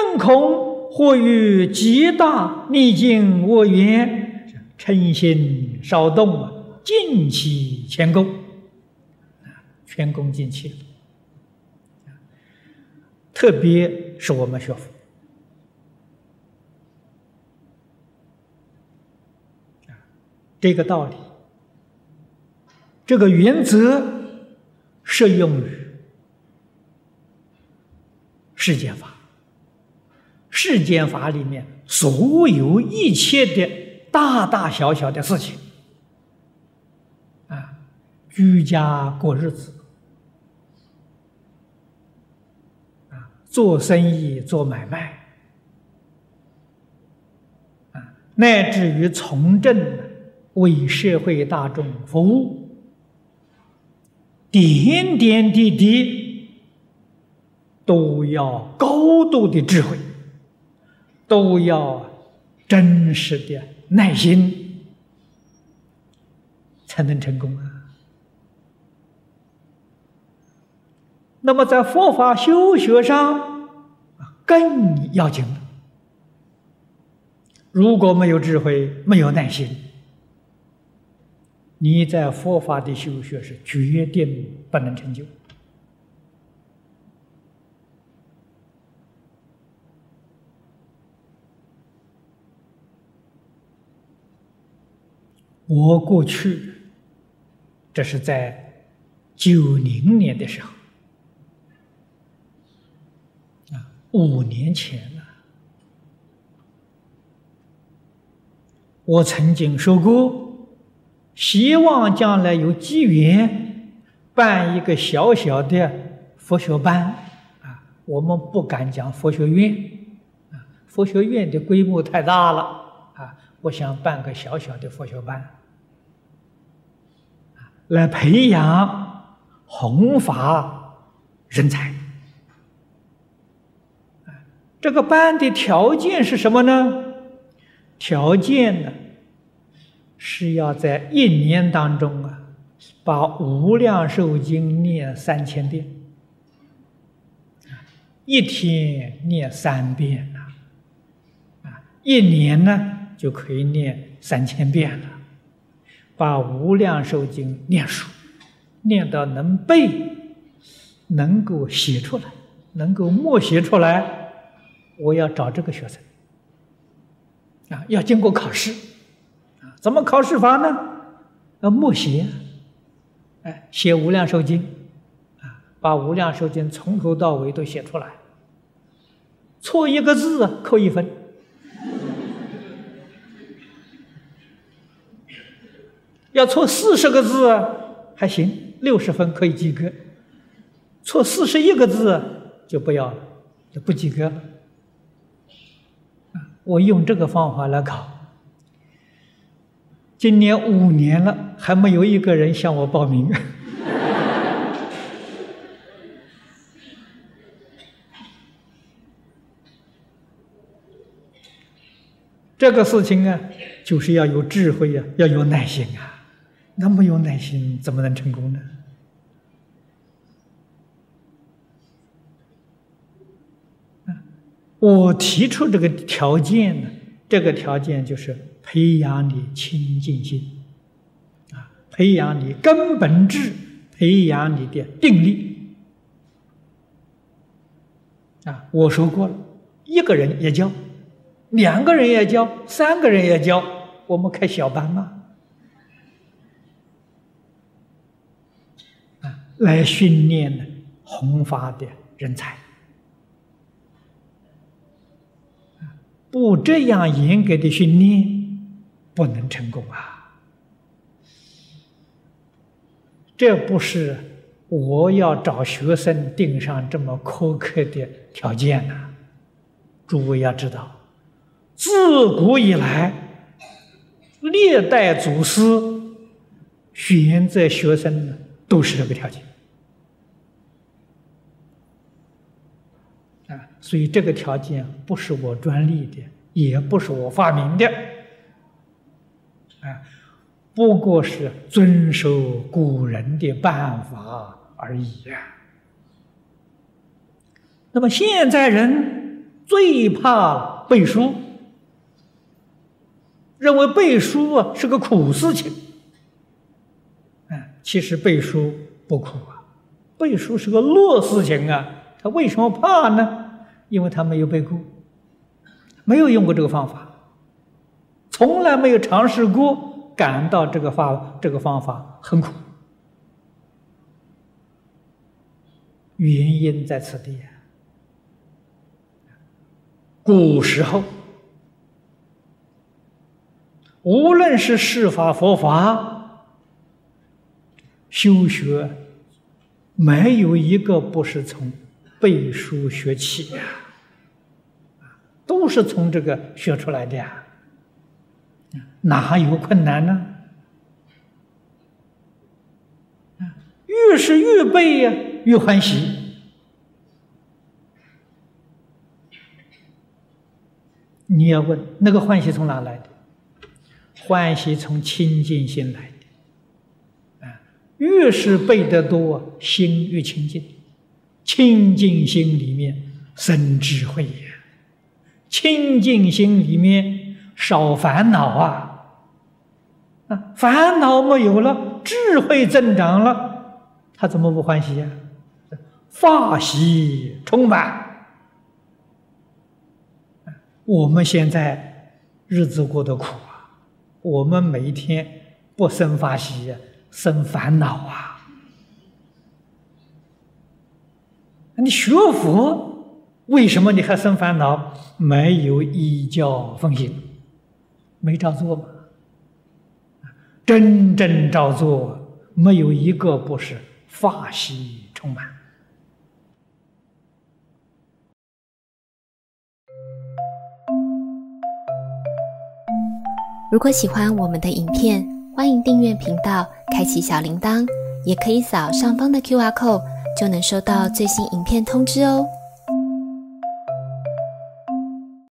正恐或于极大逆境我缘，嗔心稍动啊，尽其前功啊，全功尽弃。特别是我们学佛这个道理，这个原则适用于世间法。世间法里面所有一切的大大小小的事情，啊，居家过日子。啊做生意、做买卖，乃至于从政为社会大众服务，点点滴滴都要高度的智慧，都要真实的耐心，才能成功啊。那么，在佛法修学上，更要紧了。如果没有智慧，没有耐心，你在佛法的修学是决定不能成就。我过去，这是在九零年的时候。啊五年前了，我曾经说过，希望将来有机缘办一个小小的佛学班啊。我们不敢讲佛学院啊，佛学院的规模太大了。我想办个小小的佛学班，来培养弘法人才。这个班的条件是什么呢？条件呢，是要在一年当中啊，把《无量寿经》念三千遍，一天念三遍呐，啊，一年呢就可以念三千遍了，把《无量寿经》念熟，念到能背，能够写出来，能够默写出来。我要找这个学生。啊，要经过考试。啊，怎么考试法呢？要默写，哎，写《无量寿经》啊，把《无量寿经》从头到尾都写出来，错一个字扣一分，要错四十个字还行，六十分可以及格，错四十一个字就不要了，就不及格了。我用这个方法来考，今年五年了，还没有一个人向我报名。这个事情啊，就是要有智慧呀，要有耐心啊。那么有耐心，怎么能成功呢？我提出这个条件呢，这个条件就是培养你清净心，啊，培养你根本智，培养你的定力，啊，我说过了，一个人也教，两个人也教，三个人也教，我们开小班嘛，啊，来训练呢弘法的人才。不这样严格的训练，不能成功啊！这不是我要找学生定上这么苛刻的条件呢。诸位要知道，自古以来，历代祖师选择学生，都是这个条件。啊所以这个条件不是我专利的，也不是我发明的，啊，不过是遵守古人的办法而已呀。那么现在人最怕背书，认为背书啊是个苦事情。哎，其实背书不苦啊，背书是个乐事情啊。他为什么怕呢？因为他没有背过，没有用过这个方法，从来没有尝试过，感到这个法这个方法很苦。原因在此地。古时候，无论是释法佛法，修学，没有一个不是从背书学起，都是从这个学出来的呀，哪有困难呢？越是越背呀，越欢喜。你要问那个欢喜从哪来的？欢喜从清净心来的。啊，越是背得多，心越清净。清净心里面生智慧呀，清净心里面少烦恼啊。啊，烦恼没有了，智慧增长了，他怎么不欢喜呀？法喜充满。我们现在日子过得苦啊，我们每一天不生法喜，生烦恼啊。你学佛，为什么你还生烦恼？没有依教奉行，没照做嘛。真正照做，没有一个不是法喜充满。如果喜欢我们的影片，欢迎订阅频道，开启小铃铛，也可以扫上方的 Q R code，就能收到最新影片通知哦。